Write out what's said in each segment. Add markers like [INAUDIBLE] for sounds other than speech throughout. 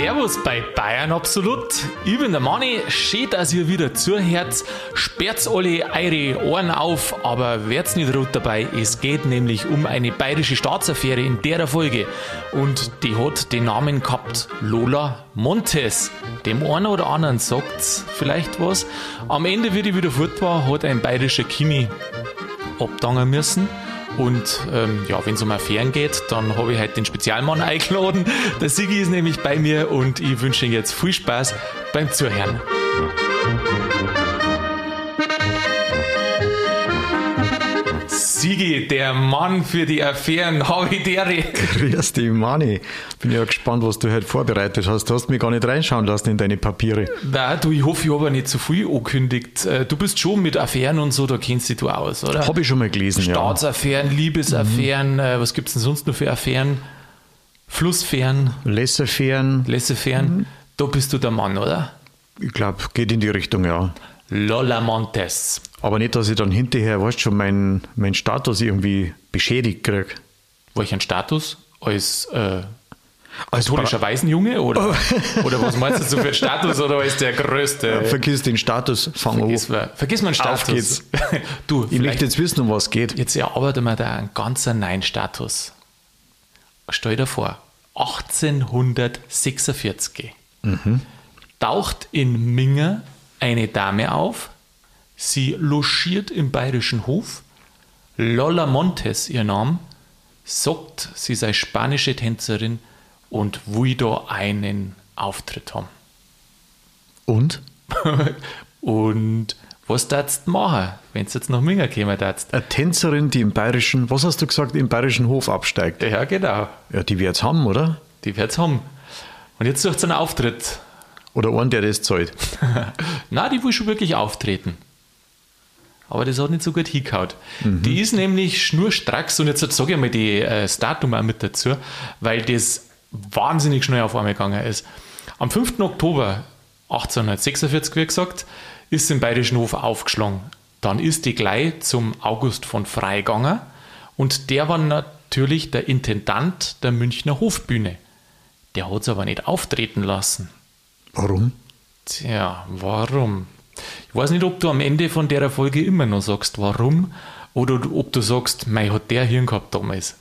Servus bei Bayern Absolut. Ich bin der Manni. Schön, dass ihr wieder zuhört. Sperrt alle eure Ohren auf, aber werdet nicht rot dabei. Es geht nämlich um eine bayerische Staatsaffäre in der Folge. Und die hat den Namen gehabt Lola Montes. Dem einen oder anderen sagt's vielleicht was. Am Ende, wie die wieder fort war, hat ein bayerischer Kimi abdangen müssen. Und ähm, ja, wenn es um Affären geht, dann habe ich heute den Spezialmann [LAUGHS] eingeladen. Der Sigi ist nämlich bei mir und ich wünsche Ihnen jetzt viel Spaß beim Zuhören. Sigi, der Mann für die Affären, [LAUGHS] Havidere. Grüß dich, Mani. Bin ja gespannt, was du heute vorbereitet hast. Du hast mich gar nicht reinschauen lassen in deine Papiere. Na, du, ich hoffe, ich habe nicht zu viel angekündigt. Äh, du bist schon mit Affären und so, da kennst du dich aus, oder? Habe ich schon mal gelesen, ja. Staatsaffären, Liebesaffären, mhm. was gibt es denn sonst noch für Affären? Flussfähren, Laissez-faire. Laissez-faire. Mhm. Da bist du der Mann, oder? Ich glaube, geht in die Richtung, ja. Lola Montes. Aber nicht, dass ich dann hinterher, weißt schon, meinen mein Status irgendwie beschädigt kriege. Welchen Status? Als äh, katholischer Waisenjunge? Oder, [LAUGHS] oder was meinst du so für einen Status? Oder als der größte? Vergiss den Status, fang Vergiss, an. vergiss meinen Status. Auf geht's. [LAUGHS] du, Ich möchte jetzt wissen, um was es geht. Jetzt erarbeiten wir da einen ganz neuen Status. Stell dir vor, 1846 taucht in Minger eine Dame auf. Sie logiert im bayerischen Hof. Lola Montes, ihr Name, sagt, sie sei spanische Tänzerin und will da einen Auftritt haben. Und? [LAUGHS] und was darfst du machen, wenn du jetzt nach Minger kommen darfst? Eine Tänzerin, die im bayerischen, was hast du gesagt, im bayerischen Hof absteigt. Ja, genau. Ja, die wird's haben, oder? Die wird's haben. Und jetzt sucht sie einen Auftritt. Oder einen, der das zahlt. [LAUGHS] Na, die will schon wirklich auftreten. Aber das hat nicht so gut hingehauen. Die ist nämlich schnurstracks und jetzt sage ich mal die, äh, Datum auch mit dazu, weil das wahnsinnig schnell auf einmal gegangen ist. Am 5. Oktober 1846, wie gesagt, ist im Bayerischen Hof aufgeschlagen. Dann ist die gleich zum August von Frey gegangen und der war natürlich der Intendant der Münchner Hofbühne. Der hat es aber nicht auftreten lassen. Warum? Tja, warum? Ich weiß nicht, ob du am Ende von der Folge immer noch sagst, warum, oder ob du sagst, mei, hat der Hirn gehabt damals.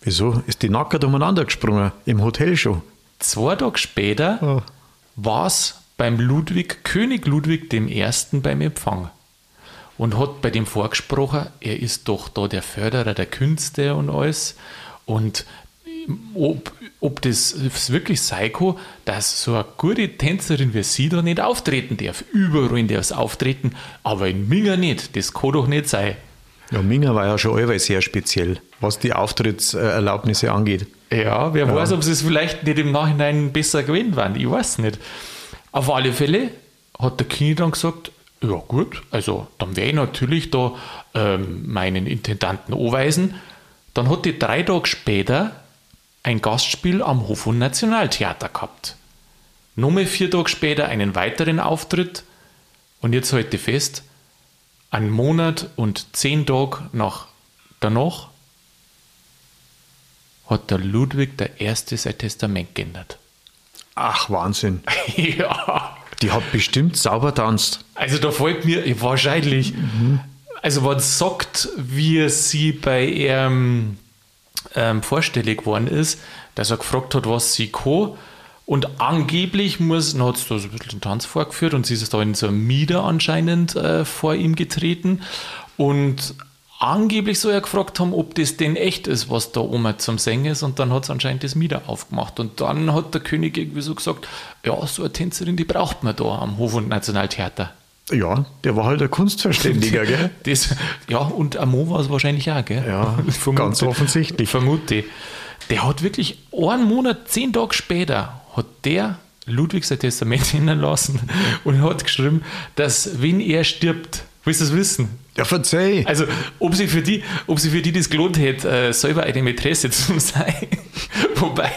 Wieso? Ist die nackert umeinander gesprungen? Im Hotel schon? Zwei Tage später Oh. war es beim Ludwig, König Ludwig I. beim Empfang und hat bei dem vorgesprochen, er ist doch da der Förderer der Künste und alles. Und ob, ob das wirklich sein kann, dass so eine gute Tänzerin wie sie da nicht auftreten darf. Überall darf es auftreten, aber in Minga nicht. Das kann doch nicht sein. Ja, Minga war ja schon allweil sehr speziell, was die Auftrittserlaubnisse angeht. Ja, wer weiß, ob sie es vielleicht nicht im Nachhinein besser gewesen waren. Ich weiß nicht. Auf alle Fälle hat der Kini dann gesagt, ja gut, also dann werde ich natürlich da ähm, meinen Intendanten anweisen. Dann hat die drei Tage später ein Gastspiel am Hof- und Nationaltheater gehabt. Nochmal vier Tage später einen weiteren Auftritt und jetzt ich fest, einen Monat und zehn Tage nach danach hat der Ludwig der Erste sein Testament geändert. Ach, Wahnsinn. [LAUGHS] ja, Die hat bestimmt sauber tanzt. also da fällt mir wahrscheinlich, also wenn es sagt, wie sie bei ihrem ähm, vorstellig geworden ist, dass er gefragt hat, was sie kann. Und angeblich muss, dann hat es da so ein bisschen den Tanz vorgeführt und sie ist da in so einem Mieder anscheinend äh, vor ihm getreten. Und angeblich soll er gefragt haben, ob das denn echt ist, was da oben zum Singen ist. Und dann hat es anscheinend das Mieder aufgemacht. Und dann hat der König irgendwie so gesagt, ja, so eine Tänzerin, die braucht man da am Hof- und Nationaltheater. Ja, der war halt ein Kunstverständiger, [LAUGHS] gell? Das, ja, und Amo war es wahrscheinlich auch, gell? Ja, [LAUGHS] Vermute- ganz offensichtlich. Vermute. Der hat wirklich einen Monat, zehn Tage später, hat der Ludwig sein Testament [LAUGHS] hinterlassen und hat geschrieben, dass wenn er stirbt, willst du es wissen? Ja, verzeih. Also, ob sie für die, ob sie für die das gelohnt hätte, äh, selber eine Mätresse zu [LAUGHS] sein. Wobei,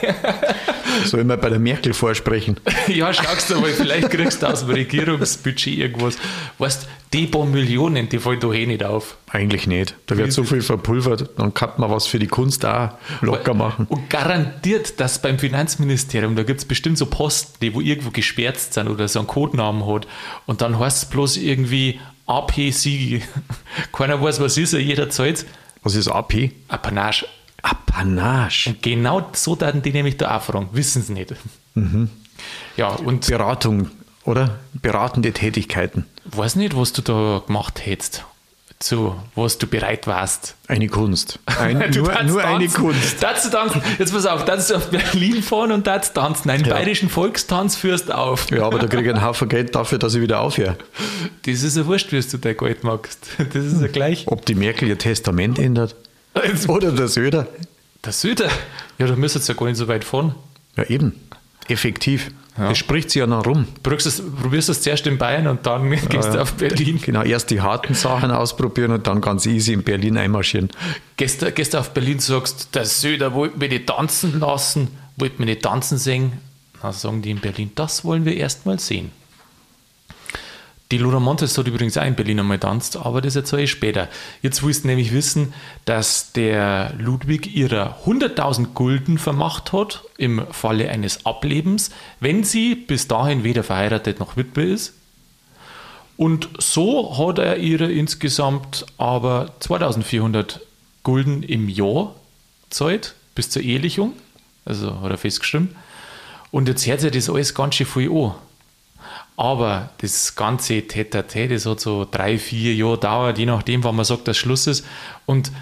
Soll ich mal bei der Merkel vorsprechen? [LAUGHS] ja, schaust du mal, vielleicht kriegst du aus dem Regierungsbudget irgendwas. Weißt die paar Millionen, die fallen da eh nicht auf. Eigentlich nicht. Da wird so viel verpulvert, dann kann man was für die Kunst auch locker machen. Und garantiert, dass beim Finanzministerium, da gibt es bestimmt so Posten, die wo irgendwo gesperrt sind oder so einen Codenamen hat. Und dann heißt es bloß irgendwie AP-Sieg. [LAUGHS] Keiner weiß, was ist, jeder zahlt. Was ist AP? Apanage. Apanage. Genau so werden die nämlich da auch fragen. Wissen sie nicht. Ja, und Beratung, oder? Beratende Tätigkeiten. weiß nicht, was du da gemacht hättest. Zu was du bereit warst. Eine Kunst. Ein, [LAUGHS] Du nur nur eine. Kunst. Du tanzen? Jetzt pass auf, du auf Berlin fahren und darfst tanzen. Einen Ja. bayerischen Volkstanz führst auf. Ja, aber da kriege ich einen [LAUGHS] Haufen Geld dafür, dass ich wieder aufhöre. Das ist ja wurscht, wie du dein Geld magst. Das ist ja gleich. Ob die Merkel ihr Testament ändert [LAUGHS] oder der Söder. Der Süder. Ja, da müsst ihr ja gar nicht so weit fahren. Ja, eben. Effektiv. Ja. Das spricht sie ja noch rum. Probierst es, probierst es zuerst in Bayern und dann [LAUGHS] gehst du auf Berlin. Genau, erst die harten Sachen ausprobieren und dann ganz easy in Berlin einmarschieren. Du- gehst du auf Berlin, sagst, der Söder wollte mich nicht tanzen lassen, wollte mich nicht tanzen sehen. Dann sagen die in Berlin, das wollen wir erst mal sehen. Die Lola Montes hat übrigens auch in Berlin einmal tanzt, aber das erzähle ich später. Jetzt willst du nämlich wissen, dass der Ludwig ihrer 100.000 Gulden vermacht hat im Falle eines Ablebens, wenn sie bis dahin weder verheiratet noch Witwe ist. Und so hat er ihre insgesamt aber 2400 Gulden im Jahr zahlt, bis zur Ehelichung. Also hat er festgeschrieben. Und jetzt hört sich das alles ganz schön viel an. Aber das ganze Tete, das hat so drei, vier Jahre dauert, je nachdem, wann man sagt, dass Schluss ist. Und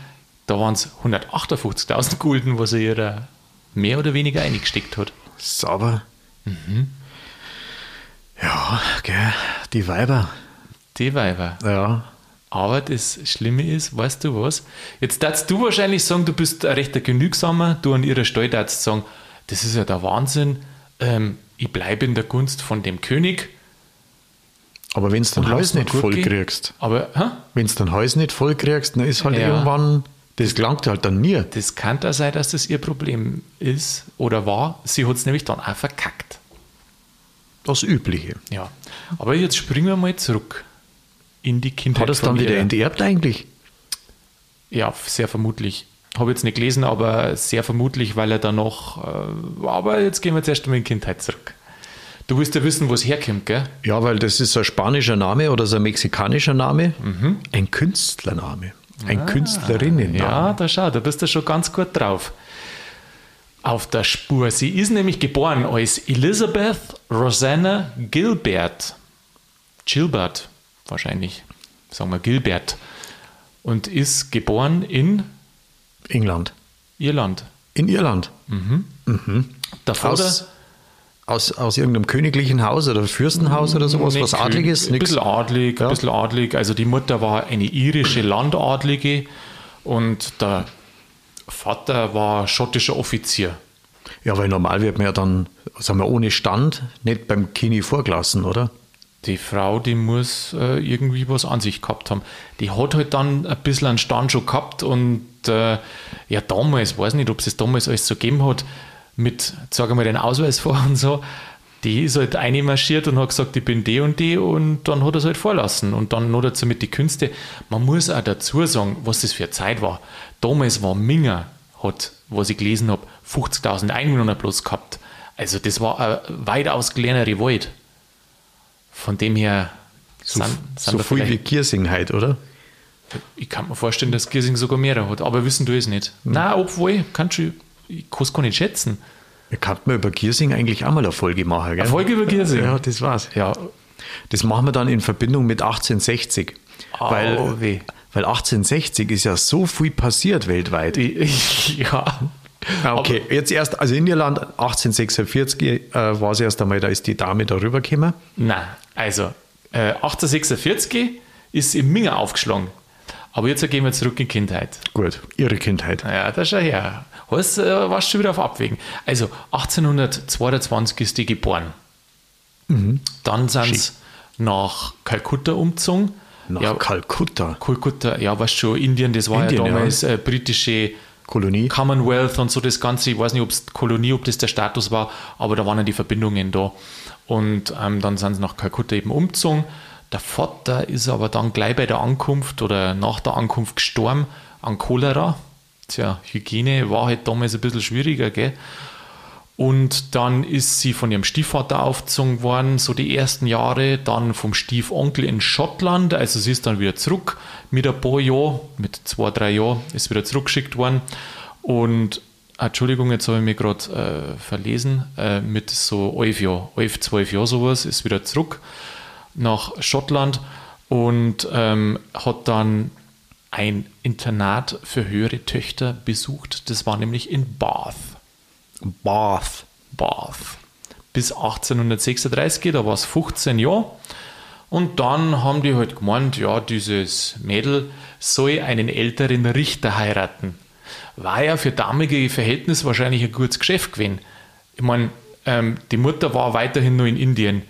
da waren es 158.000 Gulden, was er ihr mehr oder weniger eingesteckt hat. Sauber. Mhm. Ja, gell, die Weiber. Die Weiber. Ja. Aber das Schlimme ist, weißt du was? Jetzt darfst du wahrscheinlich sagen, du bist ein rechter Genügsamer, du an ihrer Stelle darfst sagen, das ist ja der Wahnsinn, ähm, ich bleibe in der Gunst von dem König. Aber wenn du lass mal nicht voll gehen. kriegst, Aber wenn du den Hals nicht voll kriegst, dann ist halt Ja. irgendwann, das gelangt halt dann nie. das kann da sein, dass das ihr Problem ist oder war. Sie hat es nämlich dann auch verkackt. Das Übliche. Ja. Aber jetzt springen wir mal zurück in die Kindheit. Hat er es dann wieder enterbt eigentlich? Ja, sehr vermutlich. Habe jetzt nicht gelesen, aber sehr vermutlich, weil er dann noch. Äh, aber jetzt gehen wir zuerst mal in die Kindheit zurück. Du willst ja wissen, wo es herkommt, gell? Ja, weil das ist ein spanischer Name oder so ein mexikanischer Name. Ein Künstlername. Ein Künstlerinnenname. Ja, da schau, da bist du schon ganz gut drauf. Auf der Spur. Sie ist nämlich geboren als Elizabeth Rosanna Gilbert. Gilbert, wahrscheinlich. Sagen wir Gilbert. Und ist geboren in England. Irland. In Irland. Der Vater. Aus, aus, aus irgendeinem königlichen Haus oder Fürstenhaus oder sowas, Nicht was Adliges? Ein bisschen adlig, Ja. ein bisschen adlig. Also die Mutter war eine irische Landadlige und der Vater war schottischer Offizier. Ja, weil normal wird man ja dann, sagen wir, ohne Stand nicht beim Kini vorgelassen, oder? Die Frau, die muss äh, irgendwie was an sich gehabt haben. Die hat halt dann ein bisschen einen Stand schon gehabt und äh, ja, damals, weiß nicht, ob es damals alles so gegeben hat, mit, sag mal, den Ausweis vor und so, die ist halt einmarschiert und hat gesagt, ich bin die und die und dann hat er es halt vorlassen. Und dann noch dazu mit die Künste. Man muss auch dazu sagen, was das für eine Zeit war. Damals war Minger, hat, was ich gelesen habe, 50.000 Einwohner bloß gehabt. Also das war eine weitaus kleinere Welt. Von dem her So, sind, sind so viel wie Giersing halt, oder? ich kann mir vorstellen, dass Giersing sogar mehrere hat, aber wissen du es nicht. Hm. Na, obwohl, kannst du, ich kann es gar nicht schätzen. Wir könnten über Giersing eigentlich auch mal eine Folge machen, gell? Eine Folge über Giersing? Ja, das war's. Ja, Das machen wir dann in Verbindung mit 1860. Au, weil, weh. weil 1860 ist ja so viel passiert weltweit. [LAUGHS] ja. Ah, Okay, jetzt erst, also in Irland 1846 äh, war es erst einmal, da ist die Dame darüber gekommen. Na, also, äh, 1846 ist in Minger aufgeschlagen. Aber jetzt gehen wir zurück in Kindheit. Gut, ihre Kindheit. Ja, da schau her. Hast, äh, warst schon wieder auf Abwägen. Also, 1822 ist die geboren. Mhm. Dann sind sie nach Kalkutta umgezogen, Nach ja, Kalkutta. Kalkutta, ja, weißt schon, Indien, das war Indien, ja ja. damals äh, britische Kolonie. Commonwealth und so das Ganze. Ich weiß nicht, ob es Kolonie, ob das der Status war, aber da waren ja die Verbindungen da. Und ähm, dann sind sie nach Kalkutta eben umgezogen. Der Vater ist aber dann gleich bei der Ankunft oder nach der Ankunft gestorben an Cholera. Tja, Hygiene war halt damals ein bisschen schwieriger, gell? Und dann ist sie von ihrem Stiefvater aufgezogen worden, so die ersten Jahre, dann vom Stiefonkel in Schottland, also sie ist dann wieder zurück mit ein paar Jahren, mit zwei, drei Jahren, ist wieder zurückgeschickt worden. Und, Entschuldigung, jetzt habe ich mich gerade äh, verlesen, äh, mit so elf Jahren, elf, zwölf Jahren sowas, ist wieder zurück nach Schottland und ähm, hat dann ein Internat für höhere Töchter besucht, das war nämlich in Bath. Bath. Bath. Bis 1836, da war es 15 Jahre. Und dann haben die halt gemeint, ja, dieses Mädel soll einen älteren Richter heiraten. War ja für damalige Verhältnisse wahrscheinlich ein gutes Geschäft gewesen. Ich meine, ähm, die Mutter war weiterhin nur in Indien.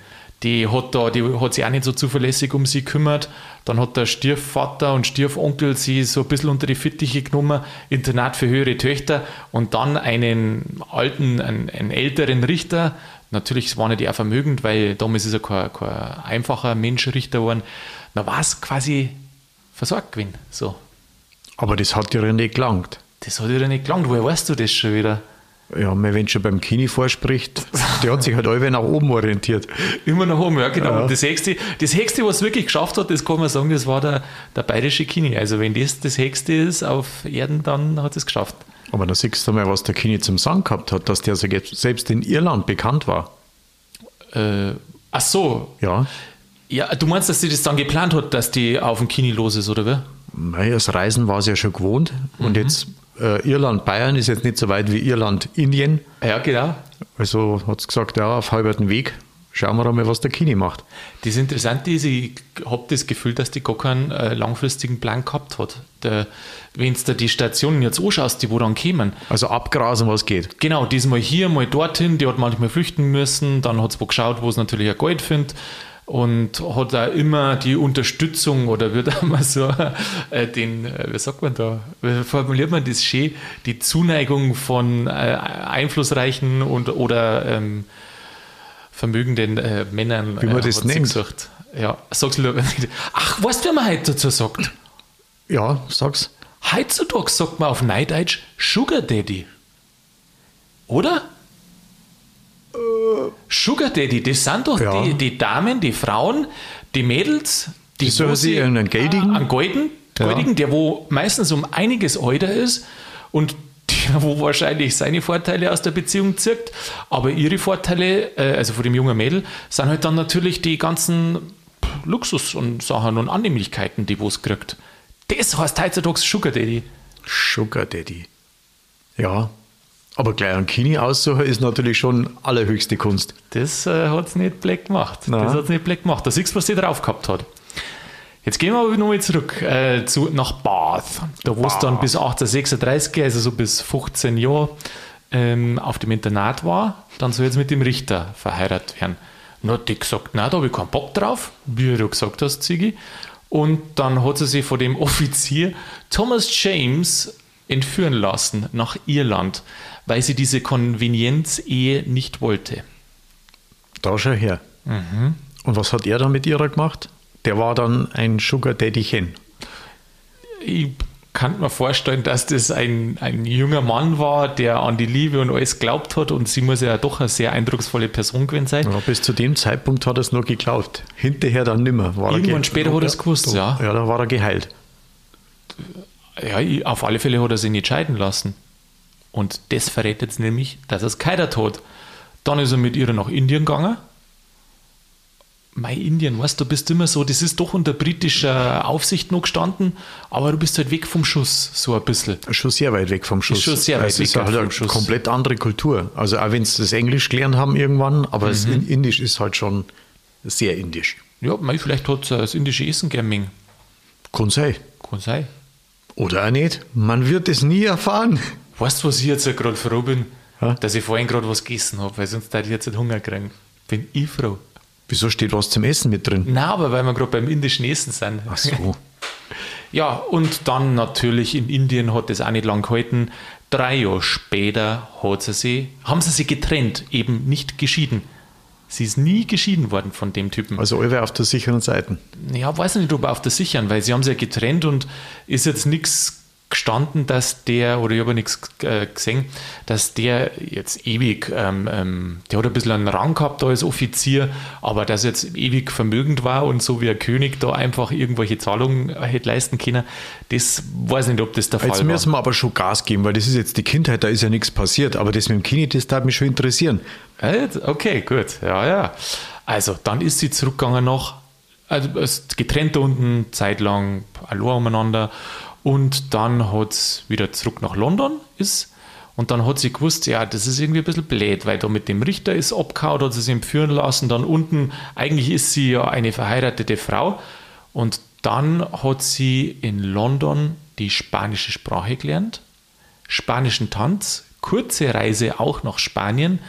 Die hat, da, die hat sich auch nicht so zuverlässig um sie gekümmert. Dann hat der Stiefvater und Stiefonkel sie so ein bisschen unter die Fittiche genommen, Internat für höhere Töchter und dann einen alten, einen, einen älteren Richter. Natürlich waren die auch vermögend, weil damals ist er kein, kein einfacher Mensch Richter geworden. Da war es quasi versorgt gewesen. So. Aber das hat dir nicht gelangt. Das hat dir nicht gelangt. Woher weißt du das schon wieder? Ja, wenn schon beim Kini vorspricht, der hat sich halt alle nach oben orientiert. Immer nach oben, ja, genau. Ja. Das Höchste, das Höchste, was es wirklich geschafft hat, das kann man sagen, das war der, der bayerische Kini. Also, wenn das das Höchste ist auf Erden, dann hat es geschafft. Aber da siehst du mal, was der Kini zum Sagen gehabt hat, dass der selbst in Irland bekannt war. Äh, ach so. Ja, Ja, du meinst, dass sie das dann geplant hat, dass die auf dem Kini los ist, oder wie? Mei, das Reisen war sie ja schon gewohnt. Und jetzt äh, Irland, Bayern ist jetzt nicht so weit wie Irland, Indien. Ja, genau. Also hat sie gesagt, ja, auf halberten Weg. Schauen wir doch mal, was der Kini macht. Das Interessante ist, ich habe das Gefühl, dass die gar keinen äh, langfristigen Plan gehabt hat. Wenn du die Stationen jetzt anschaust, die wo dann kämen, Also abgrasen, was geht. Genau, diesmal hier, mal dorthin. Die hat manchmal flüchten müssen. Dann hat sie wo geschaut, wo es natürlich ein Gold findet. Und hat da immer die Unterstützung oder wird [LAUGHS] einmal so äh, den, äh, wie sagt man da, wie formuliert man das schön, die Zuneigung von äh, einflussreichen und oder ähm, vermögenden äh, Männern Wie man äh, das nennt. Gesagt. Ja, sag's lieber nicht. Ach, weißt du, wie man heute dazu sagt? Ja, sag's. Heutzutage sagt man auf Neideutsch Sugar Daddy. Oder? Sugar Daddy, das sind doch Ja. die, die Damen, die Frauen, die Mädels, die, wo sich irgendeinen Geldigen. Einen Golden, Ja. Goldigen, der wo meistens um einiges älter ist und der, [LAUGHS] wo wahrscheinlich seine Vorteile aus der Beziehung zirkt, aber ihre Vorteile, äh, also von dem jungen Mädel, sind halt dann natürlich die ganzen Luxus und Sachen und Annehmlichkeiten, die wo es kriegt. Das heißt heutzutage Sugar Daddy. Sugar Daddy. Ja. Aber gleich ein Kini aussuchen ist natürlich schon allerhöchste Kunst. Das äh, hat es nicht black gemacht. Nein. Das hat es nicht black gemacht. Da siehst du, was sie drauf gehabt hat. Jetzt gehen wir aber nochmal zurück äh, zu, nach Bath. Da wo es dann bis 1836, also so bis 15 Jahre, ähm, auf dem Internat war. Dann soll jetzt mit dem Richter verheiratet werden. Dann hat die gesagt, na, da habe ich keinen Bock drauf, wie du gesagt hast, Ziggy. Und dann hat sie sich von dem [LAUGHS] Offizier Thomas James entführen lassen nach Irland, weil sie diese Konvenienz-Ehe nicht wollte. Da schau her. Und was hat er dann mit ihrer gemacht? Der war dann ein Sugar Daddychen. Ich kann mir vorstellen, dass das ein, ein junger Mann war, der an die Liebe und alles glaubt hat und sie muss ja doch eine sehr eindrucksvolle Person gewesen sein. Ja, bis zu dem Zeitpunkt hat er es noch geglaubt. Hinterher dann nimmer. War Irgendwann ge- später hat er es gewusst, ja. Ja, da war er geheilt. Ja, auf alle Fälle hat er sich nicht scheiden lassen. Und das verrät jetzt nämlich, dass er es geheiratet hat. Dann ist er mit ihr nach Indien gegangen. Mei, Indien, weißt du, du bist immer so, das ist doch unter britischer Aufsicht noch gestanden, aber du bist halt weg vom Schuss, so ein bisschen. Schon sehr weit weg vom Schuss. schon sehr weit es ist weg halt vom eine Schuss. komplett andere Kultur. Also auch wenn sie das Englisch gelernt haben irgendwann, aber das Mhm. Indisch ist halt schon sehr indisch. Ja, mei, vielleicht hat er das indische Essen gern. Kann sein. Kann sein. Oder auch nicht. Man wird es nie erfahren. Weißt du, was ich jetzt gerade froh bin? Ja? Dass ich vorhin gerade was gegessen habe, weil sonst hätte ich jetzt nicht Hunger kriegen. Bin ich froh. Wieso steht was zum Essen mit drin? Na, aber weil wir gerade beim indischen Essen sind. Ach so. [LAUGHS] Ja, und dann natürlich in Indien hat das auch nicht lang gehalten. Drei Jahre später hat sie sie, haben sie sich getrennt, eben nicht geschieden. Sie ist nie geschieden worden von dem Typen. Also alle auf der sicheren Seite. Ja, weiß nicht, ob auf der sicheren, weil sie haben sie ja getrennt und ist jetzt nichts gestanden, dass der, oder ich habe nichts äh, gesehen, dass der jetzt ewig, ähm, ähm, der hat ein bisschen einen Rang gehabt da als Offizier, aber dass er jetzt ewig vermögend war und so wie ein König da einfach irgendwelche Zahlungen hätte leisten können, das weiß nicht, ob das der Fall war. Jetzt müssen wir aber schon Gas geben, weil das ist jetzt die Kindheit, da ist ja nichts passiert, aber das mit dem Kini, das darf mich schon interessieren. Okay, gut, ja, ja. Also, dann ist sie zurückgegangen nach, also getrennt unten, zeitlang, allein umeinander und dann hat es wieder zurück nach London ist. Und dann hat sie gewusst, ja, das ist irgendwie ein bisschen blöd, weil da mit dem Richter ist abgehauen, hat sie sich führen lassen. Dann unten, eigentlich ist sie ja eine verheiratete Frau. Und dann hat sie in London die spanische Sprache gelernt, spanischen Tanz, kurze Reise auch nach Spanien.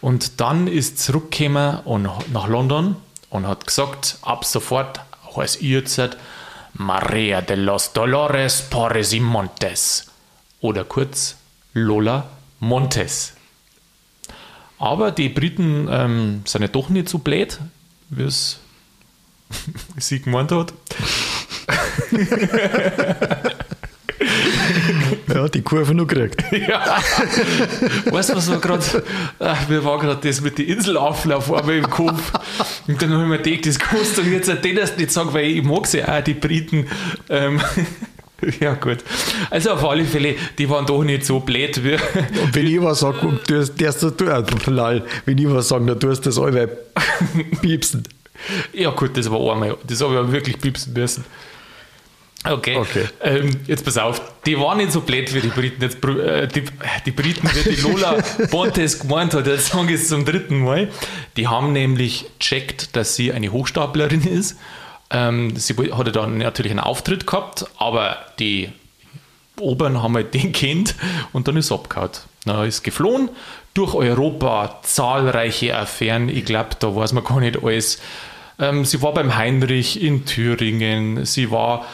Und dann ist zurückgekommen und nach London und hat gesagt, ab sofort heißt ihr jetzt Maria de los Dolores Porres y Montes oder kurz Lola Montes. Aber die Briten ähm, sind ja doch nicht so blöd, wie es [LAUGHS] sie gemeint hat. [LAUGHS] ja, die Kurve noch gekriegt. [LAUGHS] ja. Weißt du, was war gerade, mir war gerade das mit den Inselauflauf einmal im Kopf. Und dann habe ich mir gedacht, das kannst du jetzt den erst nicht sagen, weil ich mag sie auch, die Briten. Ähm, [LAUGHS] ja, gut. Also auf alle Fälle, die waren doch nicht so blöd wie. Und wenn ich was sage, du hast, du, äh, wenn ich was sage, dann tust du das alle [LAUGHS] piepsen. Ja, gut, das war einmal. Das habe ich aber wirklich piepsen müssen. Okay. okay. Ähm, jetzt pass auf, die waren nicht so blöd wie die Briten. Jetzt, äh, die, die, Briten, wie die Lola [LAUGHS] Bontes gemeint hat, jetzt sagen es zum dritten Mal. Die haben nämlich checkt, dass sie eine Hochstaplerin ist. Ähm, sie hatte dann natürlich einen Auftritt gehabt, aber die Oberen haben halt den kennt und dann ist abgehauen. Na, ist geflohen durch Europa, zahlreiche Affären. Ich glaube, da weiß man gar nicht alles. Ähm, sie war beim Heinrich in Thüringen, sie war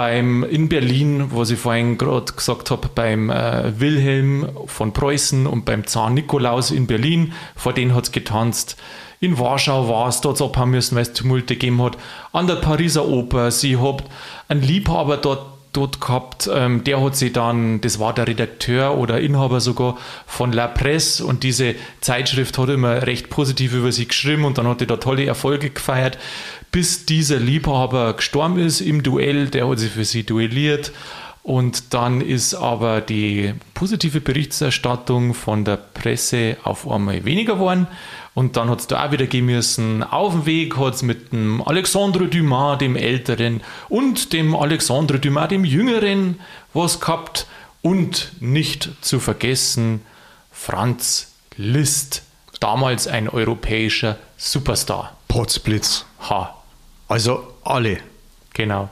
beim, in Berlin, was ich vorhin gerade gesagt habe, beim äh, Wilhelm von Preußen und beim Zahn Nikolaus in Berlin, vor denen hat es getanzt. In Warschau war es, dort abhauen müssen, weil es Tumulte gegeben hat. An der Pariser Oper, sie hat einen Liebhaber dort dort gehabt. Ähm, der hat sie dann, das war der Redakteur oder Inhaber sogar von La Presse und diese Zeitschrift hat immer recht positiv über sie geschrieben und dann hat er da tolle Erfolge gefeiert bis dieser Liebhaber gestorben ist im Duell. Der hat sich für sie duelliert. Und dann ist aber die positive Berichterstattung von der Presse auf einmal weniger geworden. Und dann hat es da auch wieder gehen müssen. Auf dem Weg hat es mit dem Alexandre Dumas, dem Älteren, und dem Alexandre Dumas, dem Jüngeren, was gehabt. Und nicht zu vergessen, Franz Liszt, damals ein europäischer Superstar. Potzblitz. Ha, also alle. Genau.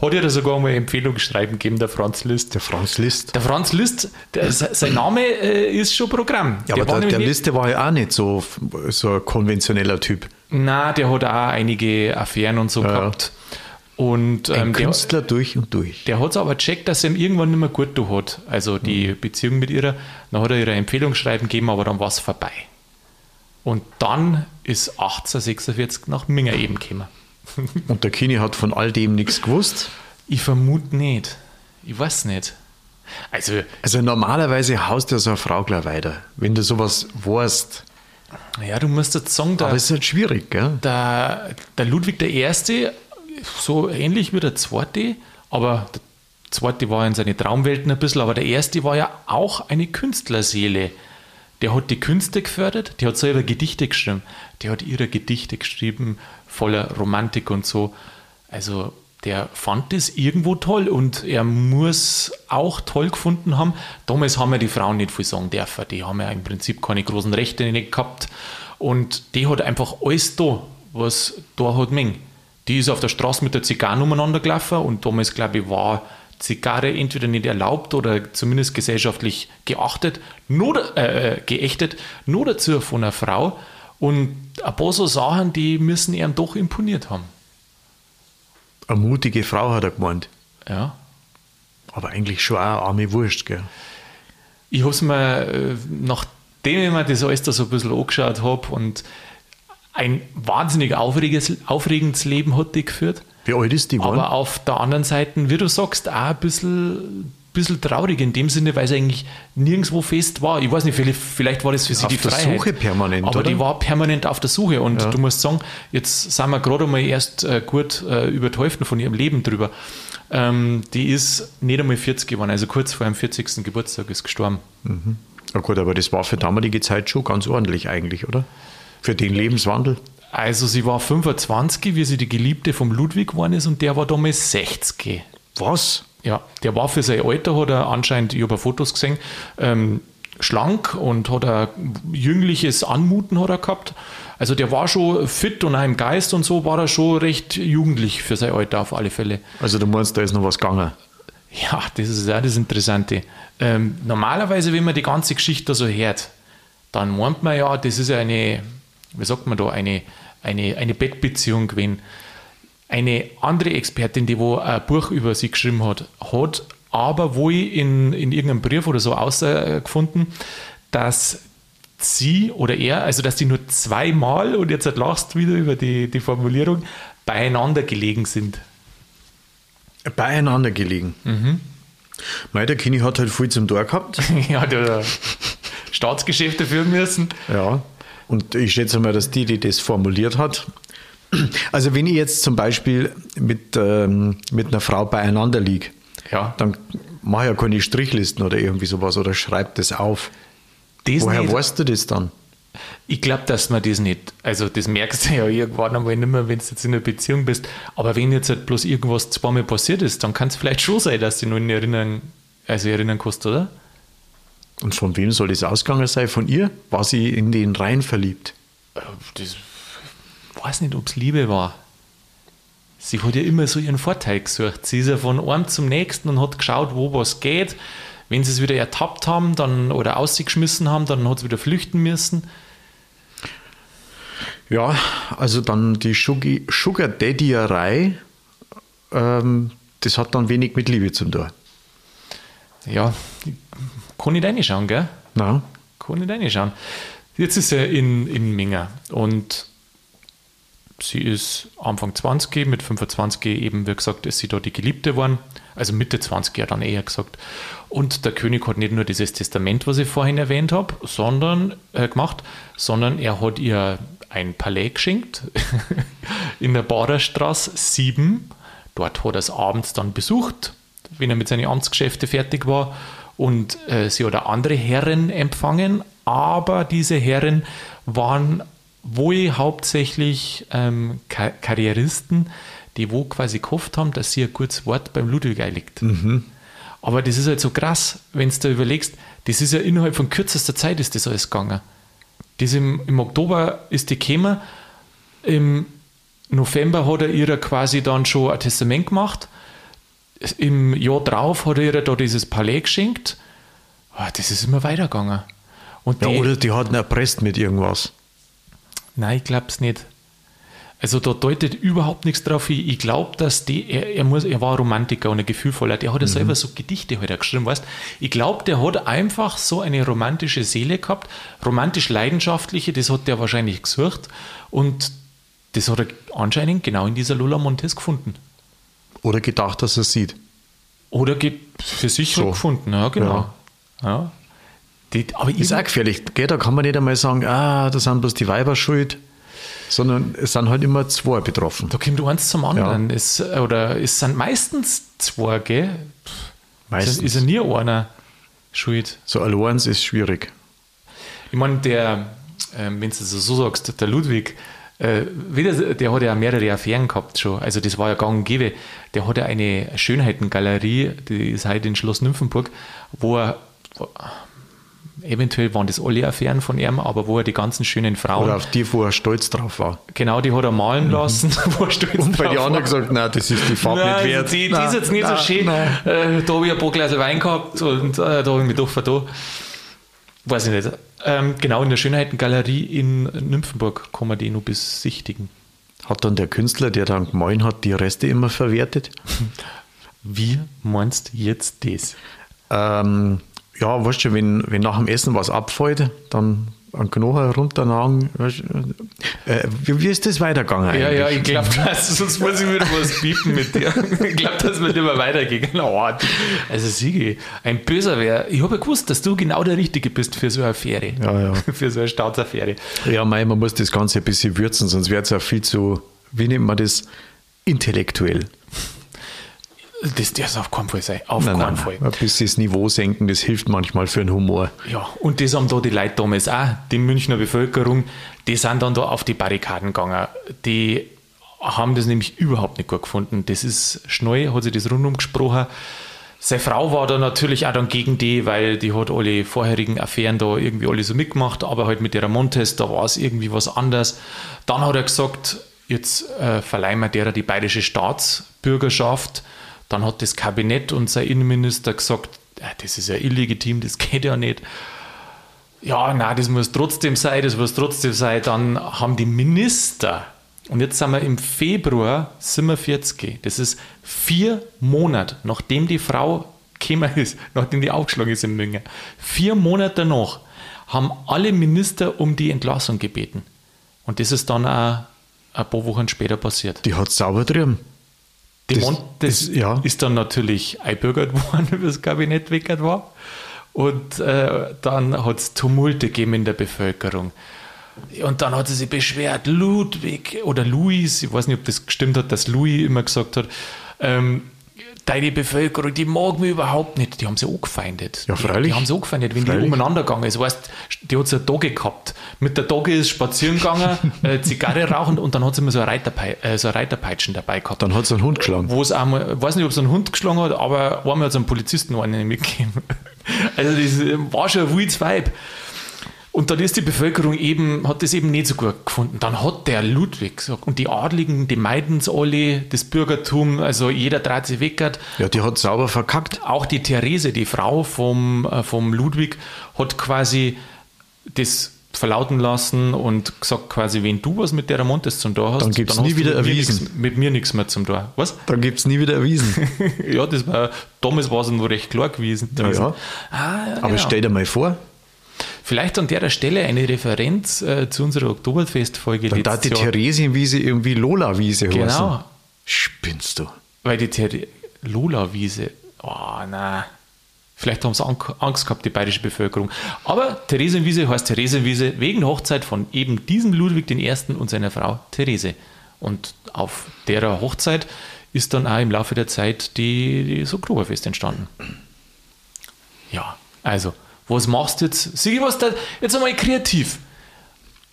Hat ja da sogar mal Empfehlung schreiben gegeben, der Franz List. Der Franz List. Der Franz List, der, sein Name äh, ist schon Programm. Ja, der aber der, der Liste war ja auch nicht so, so ein konventioneller Typ. Na, der hat auch einige Affären und so ja. gehabt. Und, ähm, ein Künstler der, durch und durch. Der hat es aber checkt, dass er ihm irgendwann nicht mehr gut hat. Also die mhm. Beziehung mit ihrer. Dann hat er ihre Empfehlungsschreiben gegeben, aber dann war es vorbei. Und dann ist 1846 nach Minger eben gekommen. [LAUGHS] Und der Kini hat von all dem nichts gewusst? Ich vermute nicht. Ich weiß nicht. Also, also normalerweise haust ja so eine Frau gleich weiter, wenn du sowas weißt. Ja, du musst jetzt sagen, der, aber es ist halt schwierig, gell? Der, der Ludwig I., so ähnlich wie der zweite, aber der zweite war in seine Traumwelten ein bisschen, aber der erste war ja auch eine Künstlerseele. Der hat die Künste gefördert, der hat selber Gedichte geschrieben, der hat ihre Gedichte geschrieben, voller Romantik und so. Also der fand das irgendwo toll und er muss auch toll gefunden haben. Damals haben ja die Frauen nicht viel sagen dürfen. Die haben ja im Prinzip keine großen Rechte gehabt. Und die hat einfach alles da, was da hat Meng. Die ist auf der Straße mit der Zigarre umeinander gelaufen und damals, glaube ich, war Zigarre entweder nicht erlaubt oder zumindest gesellschaftlich geachtet, nur, äh, äh, geächtet, nur dazu von einer Frau. Und ein paar so Sachen, die müssen ihm doch imponiert haben. Eine mutige Frau hat er gemeint. Ja. Aber eigentlich schon auch eine arme Wurst, gell? Ich habe es mir, äh, nachdem ich mir das alles da so ein bisschen angeschaut habe und ein wahnsinnig aufregendes, aufregendes Leben hat die geführt. Wie alt ist die Aber auf der anderen Seite, wie du sagst, auch ein bisschen, bisschen traurig in dem Sinne, weil sie eigentlich nirgendwo fest war. Ich weiß nicht, vielleicht, vielleicht war das für sie Auf die der Freiheit. Suche permanent, Aber oder? die war permanent auf der Suche. Und Ja. du musst sagen, jetzt sind wir gerade mal erst äh, gut äh, über die Hälfte von ihrem Leben drüber. Ähm, die ist nicht einmal 40 geworden, also kurz vor ihrem 40. Geburtstag ist gestorben. Ja gut, aber das war für damalige Zeit schon ganz ordentlich eigentlich, oder? Für den Lebenswandel. Also sie war 25, wie sie die Geliebte vom Ludwig geworden ist und der war damals 60. Was? Ja, der war für sein Alter, hat er anscheinend, ich habe Fotos gesehen, ähm, schlank und hat ein jüngliches Anmuten hat er gehabt. Also der war schon fit und auch im Geist und so war er schon recht jugendlich für sein Alter auf alle Fälle. Also du meinst, da ist noch was gegangen. Ja, das ist auch das Interessante. Ähm, normalerweise, wenn man die ganze Geschichte so hört, dann meint man ja, das ist eine, wie sagt man da, eine, eine, eine Bettbeziehung gewesen. Eine andere Expertin, die wo ein Buch über sie geschrieben hat, hat aber wohl in, in irgendeinem Brief oder so ausgefunden, dass sie oder er, also dass die nur zweimal, und jetzt lachst wieder über die, die Formulierung, beieinander gelegen sind. Beieinander gelegen. Mhm. Mei, der Kini hat halt viel zum Tor gehabt. [LAUGHS] ja, der Staatsgeschäfte führen müssen. Ja. Und ich schätze mal, dass die, die das formuliert hat. Also wenn ich jetzt zum Beispiel mit, ähm, mit einer Frau beieinander liege, Ja, dann mache ich ja keine Strichlisten oder irgendwie sowas oder schreibe das auf. das Woher nicht. weißt du das dann? Ich glaube, dass man das nicht, also das merkst du ja irgendwann einmal nicht mehr, wenn du jetzt in einer Beziehung bist. Aber wenn jetzt halt bloß irgendwas zweimal passiert ist, dann kann es vielleicht schon sein, dass du dich noch in erinnern, also erinnern kannst, oder? Und von wem soll das ausgegangen sein? Von ihr? War sie in den Rhein verliebt? Äh, Das weiß nicht, ob es Liebe war. Sie hat ja immer so ihren Vorteil gesucht. Sie ist ja von einem zum nächsten und hat geschaut, wo was geht. Wenn sie es wieder ertappt haben dann, oder ausgeschmissen haben, dann hat sie wieder flüchten müssen. Ja, also dann die Sugar Daddierei, ähm, das hat dann wenig mit Liebe zu tun. Ja, kann ich reinschauen, gell? Na? Kann ich reinschauen. Jetzt ist er in, in Minga und sie ist Anfang 20, mit 25 eben, wie gesagt, ist sie da die Geliebte geworden. Also Mitte 20 ja dann eher gesagt. Und der König hat nicht nur dieses Testament, was ich vorhin erwähnt habe, sondern äh, gemacht, sondern er hat ihr ein Palais geschenkt [LAUGHS] in der Baderstraße 7. Dort hat er es abends dann besucht, wenn er mit seinen Amtsgeschäften fertig war. Und äh, sie hat auch andere Herren empfangen, aber diese Herren waren wohl hauptsächlich ähm, Ka Karrieristen, die wo quasi gehofft haben, dass sie ein gutes Wort beim Ludwig einlegt. Aber das ist halt so krass, wenn du da überlegst, das ist ja innerhalb von kürzester Zeit ist das alles gegangen. Das im, Im Oktober ist die gekommen, im November hat er ihr quasi dann schon ein Testament gemacht, im Jahr drauf hat er ihr da dieses Palais geschenkt. Ah, Das ist immer weitergegangen. Und Ja, die- oder die hat ihn erpresst mit irgendwas. Nein, ich glaube es nicht. Also da deutet überhaupt nichts drauf hin. Ich glaube, dass die, er, er, muss, er war Romantiker und ein Gefühlvoller. Der hat ja selber so Gedichte heute geschrieben, weißt Ich glaube, der hat einfach so eine romantische Seele gehabt, romantisch-leidenschaftliche, das hat der wahrscheinlich gesucht und das hat er anscheinend genau in dieser Lola Montes gefunden. Oder gedacht, dass er sieht. Oder für sich So. gefunden, ja, genau. Ja. Die, aber Ist auch gefährlich. Gell? Da kann man nicht einmal sagen, ah, da sind bloß die Weiber schuld, sondern es sind halt immer zwei betroffen. Da kommt eins zum anderen. Es, oder es sind meistens zwei, gell? Meistens. Ist ja nie einer schuld. So allein ist schwierig. Ich meine, der, ähm, wenn du es so sagst, der Ludwig, äh, der hat ja mehrere Affären gehabt schon. Also das war ja gang und gäbe. Der hat ja eine Schönheitengalerie, die ist heute in Schloss Nymphenburg, wo er, eventuell waren das alle Affären von ihm, aber wo er die ganzen schönen Frauen, Oder auf die, wo er stolz drauf war. genau, die hat er malen lassen, [LAUGHS] wo er stolz Und bei drauf den anderen war. gesagt, nein, das ist die Farbe Nein, nicht wert. die, die Nein, ist jetzt nicht nein, so schön. Äh, da habe ich ein paar Gläser Wein gehabt und äh, da habe ich mich doch verdammt. Weiß ich nicht. Ähm, genau, in der Schönheitengalerie in Nymphenburg kann man die nur besichtigen. Hat dann der Künstler, der dann gemahlen hat, die Reste immer verwertet? [LAUGHS] Wie meinst du jetzt das? Ähm, ja, weißt du, wenn, wenn nach dem Essen was abfällt, dann einen Knochen runternagen. Äh, wie, wie, ist das weitergegangen eigentlich? Ja, ja, ich glaube, sonst muss ich wieder was bieten mit dir. ich glaube, dass wir immer weitergehen. Oh, also Sigi, ein böser wäre. Ich habe ja gewusst, dass du genau der Richtige bist für so eine Affäre. Ja, ja. [LAUGHS] für so eine Staatsaffäre. Ja, mei, man muss das Ganze ein bisschen würzen, sonst wird es ja viel zu, wie nennt man das, intellektuell. Das darf auf keinen Fall sein. Auf nein, keinen nein, Fall. Ein bisschen das Niveau senken, das hilft manchmal für den Humor. Ja, und das haben da die Leute damals auch, die Münchner Bevölkerung, die sind dann da auf die Barrikaden gegangen. Die haben das nämlich überhaupt nicht gut gefunden. Das ist schnell, hat sich das rundum gesprochen. Seine Frau war da natürlich auch dann gegen die, weil die hat alle vorherigen Affären da irgendwie alle so mitgemacht, aber halt mit ihrer Montes, da war es irgendwie was anderes. Dann hat er gesagt, jetzt äh, verleihen wir derer die bayerische Staatsbürgerschaft. Dann hat das Kabinett und sein Innenminister gesagt, das ist ja illegitim, das geht ja nicht. Ja, nein, das muss trotzdem sein, das muss trotzdem sein. Dann haben die Minister, und jetzt sind wir im Februar 47, das ist vier Monate, nachdem die Frau gekommen ist, [LAUGHS] nachdem die aufgeschlagen ist in München, vier Monate danach, haben alle Minister um die Entlassung gebeten. Und das ist dann auch ein paar Wochen später passiert. Die hat sauber drin. Das, Montes das, ja. ist dann natürlich einbürgert [LAUGHS] worden, wie das Kabinett weggert war. Und äh, dann hat es Tumulte gegeben in der Bevölkerung. Und dann hat sie sich beschwert, Ludwig oder Louis, ich weiß nicht, ob das gestimmt hat, dass Louis immer gesagt hat, ähm, deine Bevölkerung, die mag mich überhaupt nicht. Die haben sie auch gefeindet. Ja, freilich. Die, die haben sie auch gefeindet, wenn freilich. die umeinander gegangen ist. Weißt, die hat so eine Dogge gehabt. Mit der Dogge ist spazieren gegangen, [LAUGHS] äh, Zigarre rauchen und dann hat sie immer so eine, Reiterpei äh, so eine Reiterpeitschen dabei gehabt. Dann hat sie einen Hund geschlagen. Wo es einmal, ich weiß nicht, ob es einen Hund geschlagen hat, aber einmal hat es einen Polizisten einen mitgegeben. [LAUGHS] Also das war schon ein wildes Vibe. Und dann ist die Bevölkerung eben, hat das eben nicht so gut gefunden. Dann hat der Ludwig gesagt, und die Adligen, die meiden es alle, das Bürgertum, also jeder dreht sich weg. Ja, die hat sauber verkackt. Auch die Therese, die Frau vom, äh, vom Ludwig, hat quasi das verlauten lassen und gesagt quasi, wenn du was mit der Montes zum Tor hast, dann gibt es nie wieder erwiesen. mit mir nichts mehr zum Tor. Was? Dann gibt es nie wieder erwiesen. [LAUGHS] ja, das war, damals war es noch recht klar gewesen. Ja, ja. Ah, ja Aber genau. stell dir mal vor, Vielleicht an der Stelle eine Referenz äh, zu unserer Oktoberfestfolge. Dann da die Theresienwiese irgendwie Lola-Wiese Genau. Heißen. Spinnst du? Weil die Ther Lola-Wiese, oh nein. Vielleicht haben sie Angst gehabt, die bayerische Bevölkerung. Aber Theresienwiese heißt Theresienwiese wegen Hochzeit von eben diesem Ludwig I. und seiner Frau Therese. Und auf derer Hochzeit ist dann auch im Laufe der Zeit die, die so Oktoberfest entstanden. Ja, also was machst du jetzt? Sieh, was da, jetzt einmal kreativ.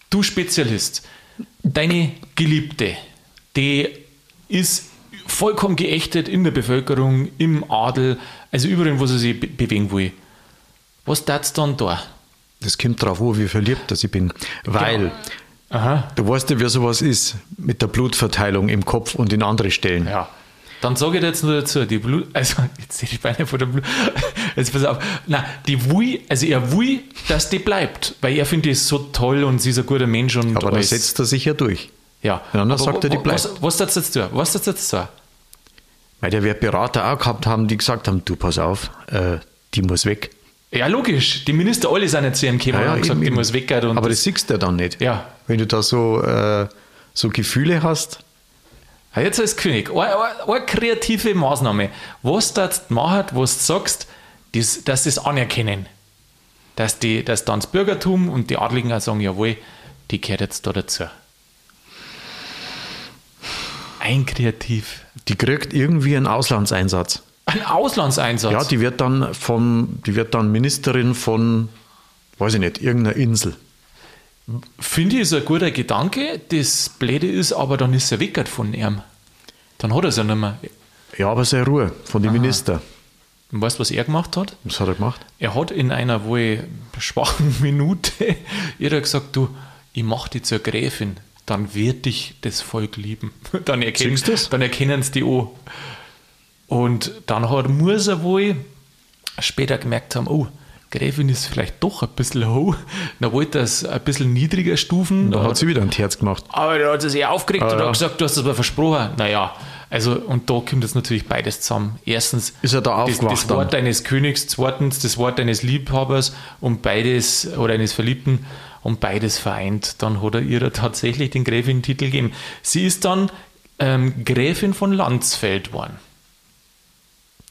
Du Spezialist, deine Geliebte, die ist vollkommen geächtet in der Bevölkerung, im Adel, also überall, wo sie sich be bewegen will. Was tat's dann da? Das kommt drauf an, wie verliebt ich bin. Weil, ja. du weißt ja, wie sowas ist mit der Blutverteilung im Kopf und in andere Stellen. Ja. Dann sage ich dir jetzt nur dazu, die Blut, also [LAUGHS] jetzt sehe ich beinahe von der Blut, [LAUGHS] jetzt pass auf, nein, die will, also er will, dass die bleibt, weil er findet die so toll und sie ist ein guter Mensch und Aber dann setzt er sich ja durch. Ja. Und dann sagt er, die bleibt. Was, was das jetzt tun? Was das jetzt tun? Weil der wird Berater auch gehabt haben, die gesagt haben, du pass auf, äh, die muss weg. Ja, logisch. Die Minister alle sind nicht zu ihm gekommen ja, ja, und haben gesagt, eben, die muss weg. Und aber das, das siehst du ja dann nicht. Ja. Wenn du da so, äh, so Gefühle hast, jetzt als König, eine, eine, kreative Maßnahme. Was du jetzt machen, was du sagst, das, dass sie es anerkennen. Dass, die, dass dann das Bürgertum und die Adligen auch sagen, jawohl, die gehört jetzt da dazu. Ein Kreativ. Die kriegt irgendwie einen Auslandseinsatz. Ein Auslandseinsatz? Ja, die wird dann von, die wird dann Ministerin von, weiß ich nicht, irgendeiner Insel. Finde ich, ist ein guter Gedanke. Das Blöde ist, aber dann ist er weg von ihm. Dann hat er es ja nicht mehr. Ja, aber sei Ruhe von den Ministern. Und weißt du, was er gemacht hat? Was hat er gemacht? Er hat in einer wohl schwachen [LAUGHS] Minute ihr gesagt, du, ich mache dich zur Gräfin, dann wird dich das Volk lieben. [LAUGHS] Dann erkennen, dann erkennen sie die auch. Und dann hat, muss er wohl später gemerkt haben, oh, Gräfin ist vielleicht doch ein bisschen hoch. Dann wollte er es ein bisschen niedriger stufen. Da hat sie wieder ein Herz gemacht. Aber da hat sie sich aufgeregt Ah, und ja. hat gesagt, du hast das mal versprochen. Naja, also und da kommt jetzt natürlich beides zusammen. Erstens Ist er da das, aufgewacht das Wort eines Königs, zweitens das Wort eines Liebhabers und beides, oder eines Verliebten und beides vereint. Dann hat er ihr tatsächlich den Gräfin-Titel gegeben. Sie ist dann ähm, Gräfin von Landsfeld geworden.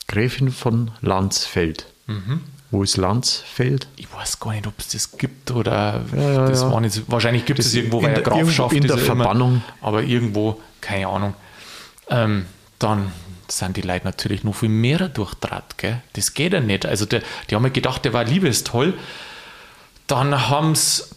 Gräfin von Landsfeld. Mhm. Wo ist Landsfeld? Ich weiß gar nicht, ob es das gibt oder ja, das ja. war nicht, wahrscheinlich gibt es irgendwo, in weil der- Grafschaft in der ja immer, Verbannung. aber irgendwo, keine Ahnung. Ähm, dann sind die Leute natürlich noch viel mehr durchdraht, gell? Das geht ja nicht. Also der, die haben ja gedacht, der war liebestoll. Dann haben's,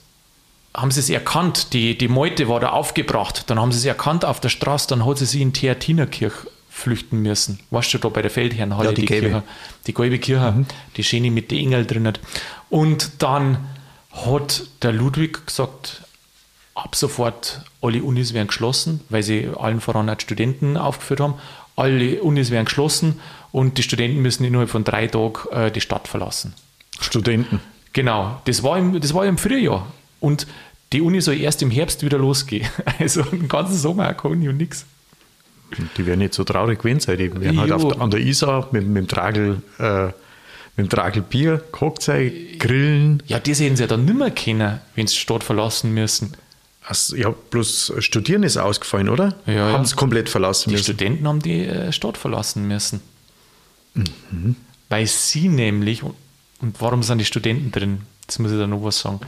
haben sie es erkannt, die, die Meute war da aufgebracht. Dann haben sie es erkannt auf der Straße, dann hat sie sich in Theatinerkirch flüchten müssen. Weißt du, da bei der Feldherrnhalle, Ja, die gelbe. Kirche, die gelbe Kirche, die schöne mit den Engel drin. Und dann hat der Ludwig gesagt, ab sofort alle Unis werden geschlossen, weil sie allen voran die Studenten aufgeführt haben. Alle Unis werden geschlossen und die Studenten müssen innerhalb von drei Tagen äh, die Stadt verlassen. Studenten. Genau, das war im, das war im Frühjahr. Und die Uni soll erst im Herbst wieder losgehen. [LAUGHS] Also den ganzen Sommer keine Uni und nichts. Die werden nicht so traurig gewesen sein. Die werden halt auf, der- an der Isar mit, mit dem Tragel, äh, mit dem Tragel Bier, gehockt sein, grillen. Ja, das hätten sie ja dann nicht mehr kennen, wenn sie die Stadt verlassen müssen. Also, ja, bloß Studieren ist ausgefallen, oder? Ja. Haben sie komplett verlassen Die müssen. Studenten haben die äh, Stadt verlassen müssen. Weil sie nämlich, und warum sind die Studenten drin? Das muss ich da noch was sagen.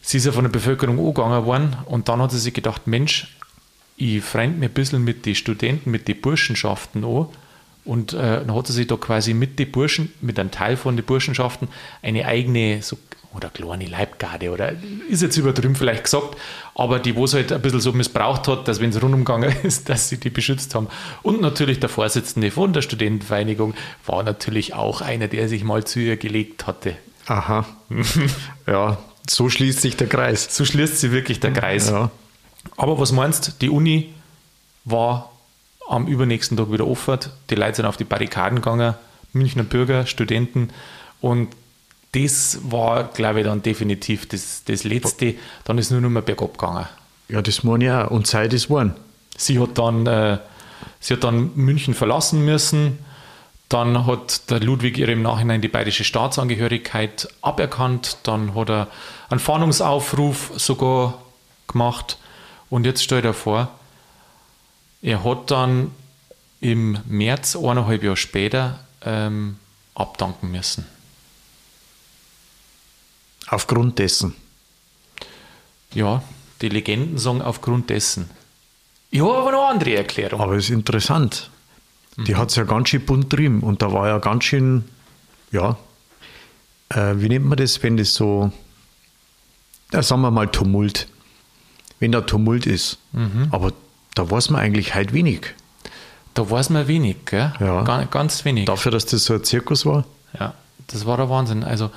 Sie ist ja von der Bevölkerung angegangen worden und dann hat sie sich gedacht, Mensch, ich freund mir ein bisschen mit den Studenten, mit den Burschenschaften an. Und äh, dann hat sie sich da quasi mit den Burschen, mit einem Teil von den Burschenschaften, eine eigene, so, oder kleine Leibgarde, oder ist jetzt übertrieben vielleicht gesagt, aber die, wo es halt ein bisschen so missbraucht hat, dass wenn es rundum gegangen [LAUGHS] ist, dass sie die beschützt haben. Und natürlich der Vorsitzende von der Studentenvereinigung war natürlich auch einer, der sich mal zu ihr gelegt hatte. Aha. [LAUGHS] ja, so schließt sich der Kreis. So schließt sie wirklich der Kreis. Ja. Aber was meinst du, die Uni war am übernächsten Tag wieder offen, die Leute sind auf die Barrikaden gegangen, Münchner Bürger, Studenten und das war, glaube ich, dann definitiv das, das Letzte. Dann ist nur noch mal bergab gegangen. ja, das meine ich auch. Und Zeit ist worden. Sie hat dann, äh, sie hat dann München verlassen müssen. Dann hat der Ludwig ihr im Nachhinein die bayerische Staatsangehörigkeit aberkannt. Dann hat er einen Fahndungsaufruf sogar gemacht. Und jetzt stellt er vor, er hat dann im März, eineinhalb Jahre später, ähm, abdanken müssen. Aufgrund dessen. Ja, die Legenden sagen aufgrund dessen. Ich habe aber noch eine andere Erklärung. Aber es ist interessant. Die hat es ja ganz schön bunt drin und da war ja ganz schön, ja, äh, wie nennt man das, wenn das so, ja, sagen wir mal Tumult. Wenn da Tumult ist. Aber da weiß man eigentlich halt wenig. Da weiß man wenig, gell? Ja. Ganz, ganz wenig. Dafür, dass das so ein Zirkus war. Ja, das war der Wahnsinn. Also,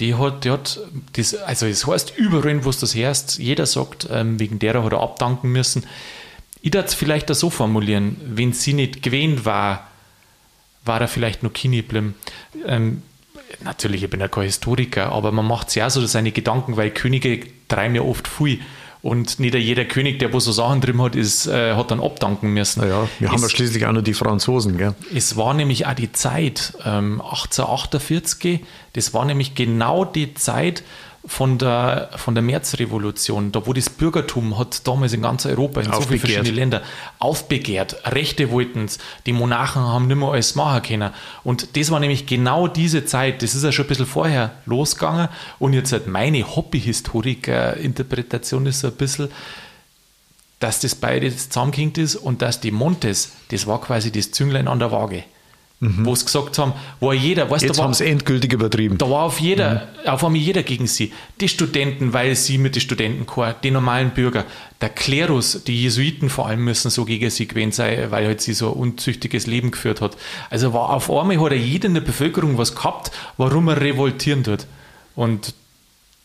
die hat, die hat das, also es heißt überall, wo du das hörst, jeder sagt, ähm, wegen derer hat er abdanken müssen. Ich würde es vielleicht auch so formulieren, wenn sie nicht gewähnt war, war er vielleicht noch Kini geblieben. Ähm, natürlich, ich bin ja kein Historiker, aber man macht sich ja so seine Gedanken, weil Könige treiben ja oft viel. Und nicht jeder König, der wo so Sachen drin hat, ist, äh, hat dann abdanken müssen. Naja, wir haben Es- ja schließlich auch noch die Franzosen, gell? es war nämlich auch die Zeit, ähm, 1848, das war nämlich genau die Zeit von der, von der Märzrevolution, da wo das Bürgertum hat damals in ganz Europa, in so vielen Aufbegehrt. verschiedenen Ländern, aufbegehrt, Rechte wollten es, die Monarchen haben nicht mehr alles machen können. Und das war nämlich genau diese Zeit, das ist ja schon ein bisschen vorher losgegangen. Und jetzt halt meine Hobby-Historiker-Interpretation ist so ein bisschen, dass das beides zusammengehängt ist und dass die Montes, das war quasi das Zünglein an der Waage. Wo sie gesagt haben, wo jeder, weißt Mhm. Jetzt du, haben war, sie endgültig übertrieben. da war auf jeder, Mhm. auf einmal jeder gegen sie. Die Studenten, weil sie mit den Studentenchor, die normalen Bürger, der Klerus, die Jesuiten vor allem müssen so gegen sie gewesen sein, weil halt sie so ein unzüchtiges Leben geführt hat. Also war auf einmal hat er jeder in der Bevölkerung was gehabt, warum er revoltieren tut. Und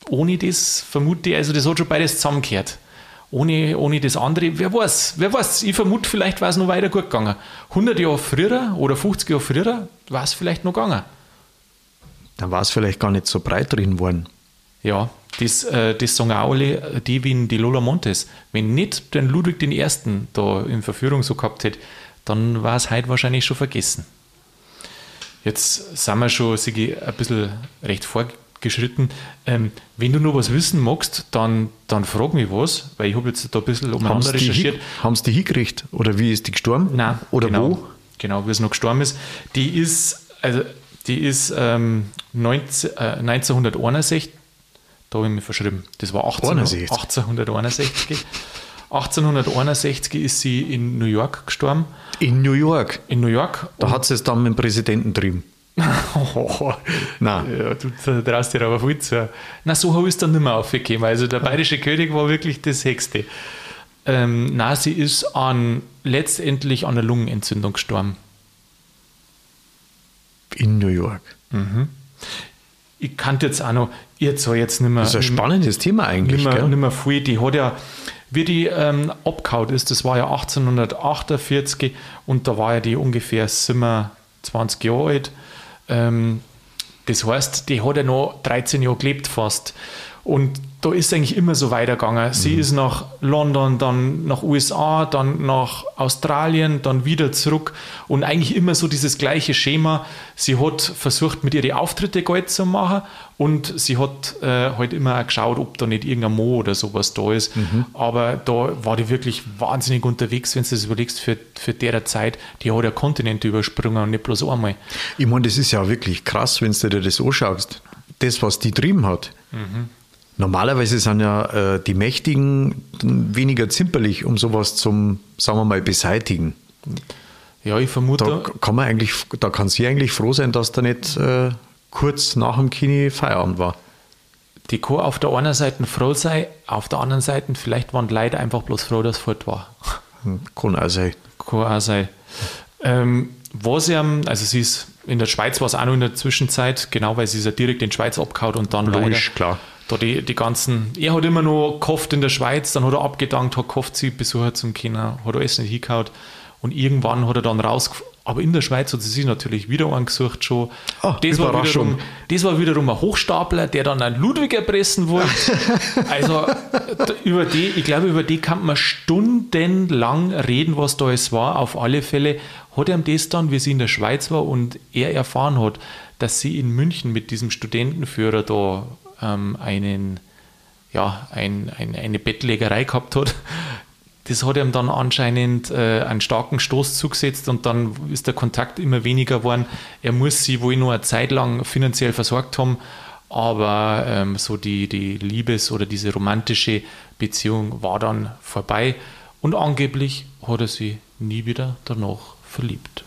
ohne das vermute ich, also das hat schon beides zusammengehört. Ohne, ohne das andere, wer weiß, wer weiß, ich vermute, vielleicht war es noch weiter gut gegangen. 100 Jahre früher oder 50 Jahre früher war es vielleicht noch gegangen. Dann war es vielleicht gar nicht so breit drin worden. Ja, das, äh, das sagen auch alle, die wie die Lola Montes. Wenn nicht den Ludwig I. da in Verführung so gehabt hätte, dann war es heute wahrscheinlich schon vergessen. Jetzt sind wir schon Sigi, ein bisschen recht vorgeschritten. Ähm, wenn du noch was wissen magst, dann, dann frag mich was, weil ich habe jetzt da ein bisschen umeinander recherchiert. Haben sie die hingekriegt? Oder wie ist die gestorben? Nein, oder genau, wo? Genau, wie es noch gestorben ist. Die ist, also, die ist ähm, 19, äh, 1961, da habe ich mich verschrieben, das war 18, 61. 1861. 1861 ist sie in New York gestorben. In New York. In New York. Da hat sie es dann mit dem Präsidenten getrieben. [LAUGHS] Oh, Nein. ja, du traust dir aber viel zu. Na, so habe ich es dann nicht mehr aufgegeben. Also der bayerische König war wirklich das Hexte. Ähm, na, sie ist an, letztendlich an einer Lungenentzündung gestorben. In New York. Ich kannte jetzt auch noch, jetzt so jetzt nicht mehr. Das ist ein mehr- spannendes Thema eigentlich. nicht mehr, nicht mehr viel. Die hat ja, wie die ähm, abgehauen ist, das war ja 1848 und da war ja die ungefähr 27 Jahre alt. Ähm, das heißt, die hat ja noch 13 Jahre gelebt fast. Und da ist eigentlich immer so weitergegangen. Sie ist nach London, dann nach USA, dann nach Australien, dann wieder zurück und eigentlich immer so dieses gleiche Schema. Sie hat versucht, mit ihren Auftritte Geld zu machen und sie hat äh, halt immer geschaut, ob da nicht irgendein Mo oder sowas da ist. Aber da war die wirklich wahnsinnig unterwegs, wenn du das überlegst, für, für derer Zeit, die hat ja Kontinente übersprungen und nicht bloß einmal. Ich meine, das ist ja wirklich krass, wenn du dir das anschaust. Das, was die trieben hat. Normalerweise sind ja äh, die Mächtigen weniger zimperlich, um sowas zum, sagen wir mal, beseitigen. Ja, ich vermute. Da kann man eigentlich, da kann sie eigentlich froh sein, dass da nicht äh, kurz nach dem Kini Feierabend war. Die kann auf der einen Seite froh sein, auf der anderen Seite vielleicht waren die Leute einfach bloß froh, dass es fort war. Hm, Kann auch sein. Kann auch sein. Ähm, was ja, also sie ist in der Schweiz war es auch noch in der Zwischenzeit, genau, weil sie ist ja direkt in die Schweiz abgehauen und dann Logisch, leider klar. Da die, die ganzen, er hat immer noch gehofft in der Schweiz, dann hat er abgedankt, hat gehofft, sie Besucher zum Kinder, hat alles nicht hingehauen und irgendwann hat er dann raus, aber in der Schweiz hat sie sich natürlich wieder angesucht schon. Ah, das, war wiederum, das war wiederum ein Hochstapler, der dann einen Ludwig erpressen wollte. [LAUGHS] also über die, ich glaube, über die kann man stundenlang reden, was da es war. Auf alle Fälle hat er ihm das dann, wie sie in der Schweiz war und er erfahren hat, dass sie in München mit diesem Studentenführer da ähm, einen, ja, ein, ein, eine Bettlägerei gehabt hat. Das hat ihm dann anscheinend äh, einen starken Stoß zugesetzt und dann ist der Kontakt immer weniger geworden. Er muss sie wohl nur eine Zeit lang finanziell versorgt haben, aber ähm, so die, die Liebes- oder diese romantische Beziehung war dann vorbei und angeblich hat er sie nie wieder danach verliebt.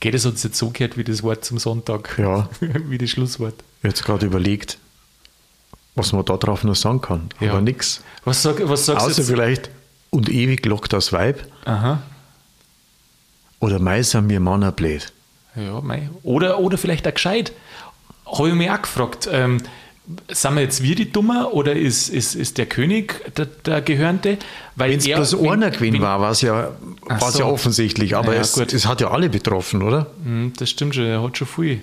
Geht es uns jetzt so gehört wie das Wort zum Sonntag? Ja. [LAUGHS] wie das Schlusswort. Jetzt gerade überlegt, was man da drauf noch sagen kann. Ja. Aber nichts. Was, sag, was sagst du Außer jetzt? vielleicht, und ewig lockt das Weib. Aha. Oder mei sind wir Männer blöd. Ja, mei. Oder, oder vielleicht auch gescheit. Habe ich mich auch gefragt. Ähm, sind wir jetzt wir die Dummer oder ist, ist, ist der König der, der Gehörnte? Wenn es bloß einer gewesen war, war es ja, war's so. ja offensichtlich. Aber Ja, es, es hat ja alle betroffen, oder? Hm, Das stimmt schon, er hat schon viel.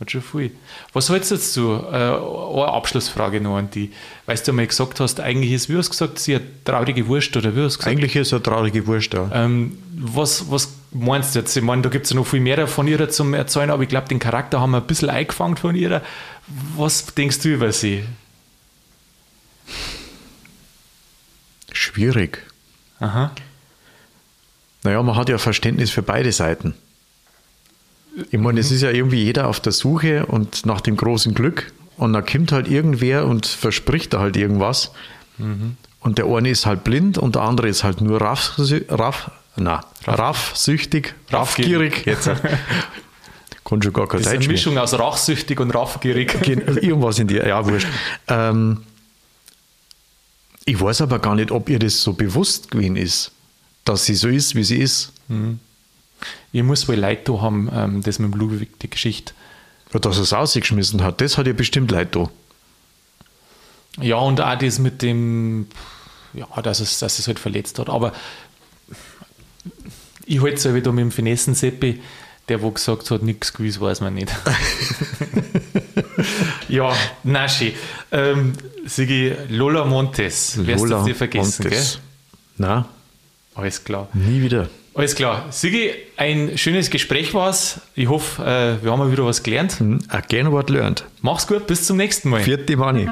Hat schon viel. Was hältst du dazu? Äh, eine Abschlussfrage noch an die. Weißt du, mal gesagt hast, eigentlich ist, wie hast du gesagt, sie eine traurige Wurst oder wie hast du gesagt? Eigentlich ist es eine traurige Wurst da. Ähm, was, was meinst du jetzt? Ich meine, da gibt es ja noch viel mehr von ihr zum Erzählen, aber ich glaube, den Charakter haben wir ein bisschen eingefangen von ihr. Was denkst du über sie? Schwierig. Aha. Naja, man hat ja Verständnis für beide Seiten. Ich meine, es ist ja irgendwie jeder auf der Suche und nach dem großen Glück. Und da kommt halt irgendwer und verspricht da halt irgendwas. Und der eine ist halt blind und der andere ist halt nur raff, raff, na, raffsüchtig, raffgierig. Jetzt [LAUGHS] kann schon gar kein Das ist eine Deutsch mehr. Mischung aus rachsüchtig und raffgierig. [LAUGHS] Gen- Irgendwas in die, ja, wurscht. Ähm, ich weiß aber gar nicht, ob ihr das so bewusst gewesen ist, dass sie so ist, wie sie ist. Ich muss wohl Leute da haben, ähm, das mit dem Ludwig, die Geschichte. Ja, Dass er es ausgeschmissen hat, das hat ja bestimmt Leid da. Ja, und auch das mit dem, ja, dass es, dass es halt verletzt hat. Aber Ich halte es ja wieder mit dem Finessen-Seppi, der wo gesagt hat, nichts gewiss weiß man nicht. [LAUGHS] ja, na schön. Ähm, Sigi, Lola Montes, wirst Lola du dir vergessen, Montes. gell? Na, Alles klar. nie wieder. Alles klar. Sigi, ein schönes Gespräch war es. Ich hoffe, äh, wir haben mal wieder was gelernt. Hm, Again what learned. Mach's gut, bis zum nächsten Mal. Vierte Money.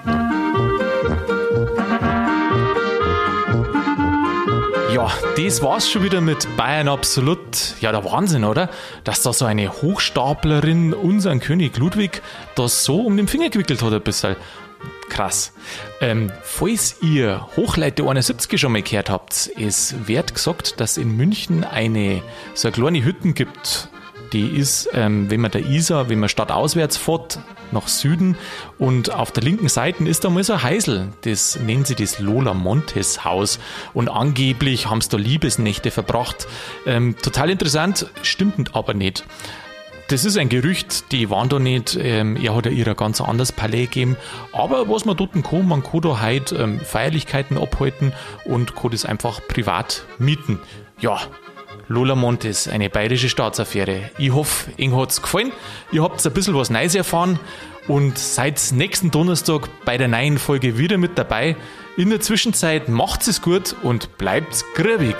Ja, das war's schon wieder mit Bayern Absolut. Ja, der Wahnsinn, oder? Dass da so eine Hochstaplerin unseren König Ludwig das so um den Finger gewickelt hat ein bisschen. Krass. Ähm, falls ihr Hochleite 71 schon mal gehört habt, es wird gesagt, dass in München eine so eine kleine Hütten gibt, die ist, ähm, wenn man der Isar, wenn man stadtauswärts fährt, nach Süden und auf der linken Seite ist da mal so ein Heisel. Das nennen sie das Lola Montes Haus und angeblich haben sie da Liebesnächte verbracht. Ähm, total interessant, stimmt aber nicht. Das ist ein Gerücht, die waren da nicht. Ähm, er hat ja ihr ein ganz anderes Palais gegeben. Aber was man dort kann, man kann da heute ähm, Feierlichkeiten abhalten und kann das einfach privat mieten. Ja, Lola Montes, eine bayerische Staatsaffäre. Ich hoffe, Ihnen hat's gefallen. Ihr habt ein bisschen was Neues erfahren und seid nächsten Donnerstag bei der neuen Folge wieder mit dabei. In der Zwischenzeit macht's es gut und bleibt's grübig.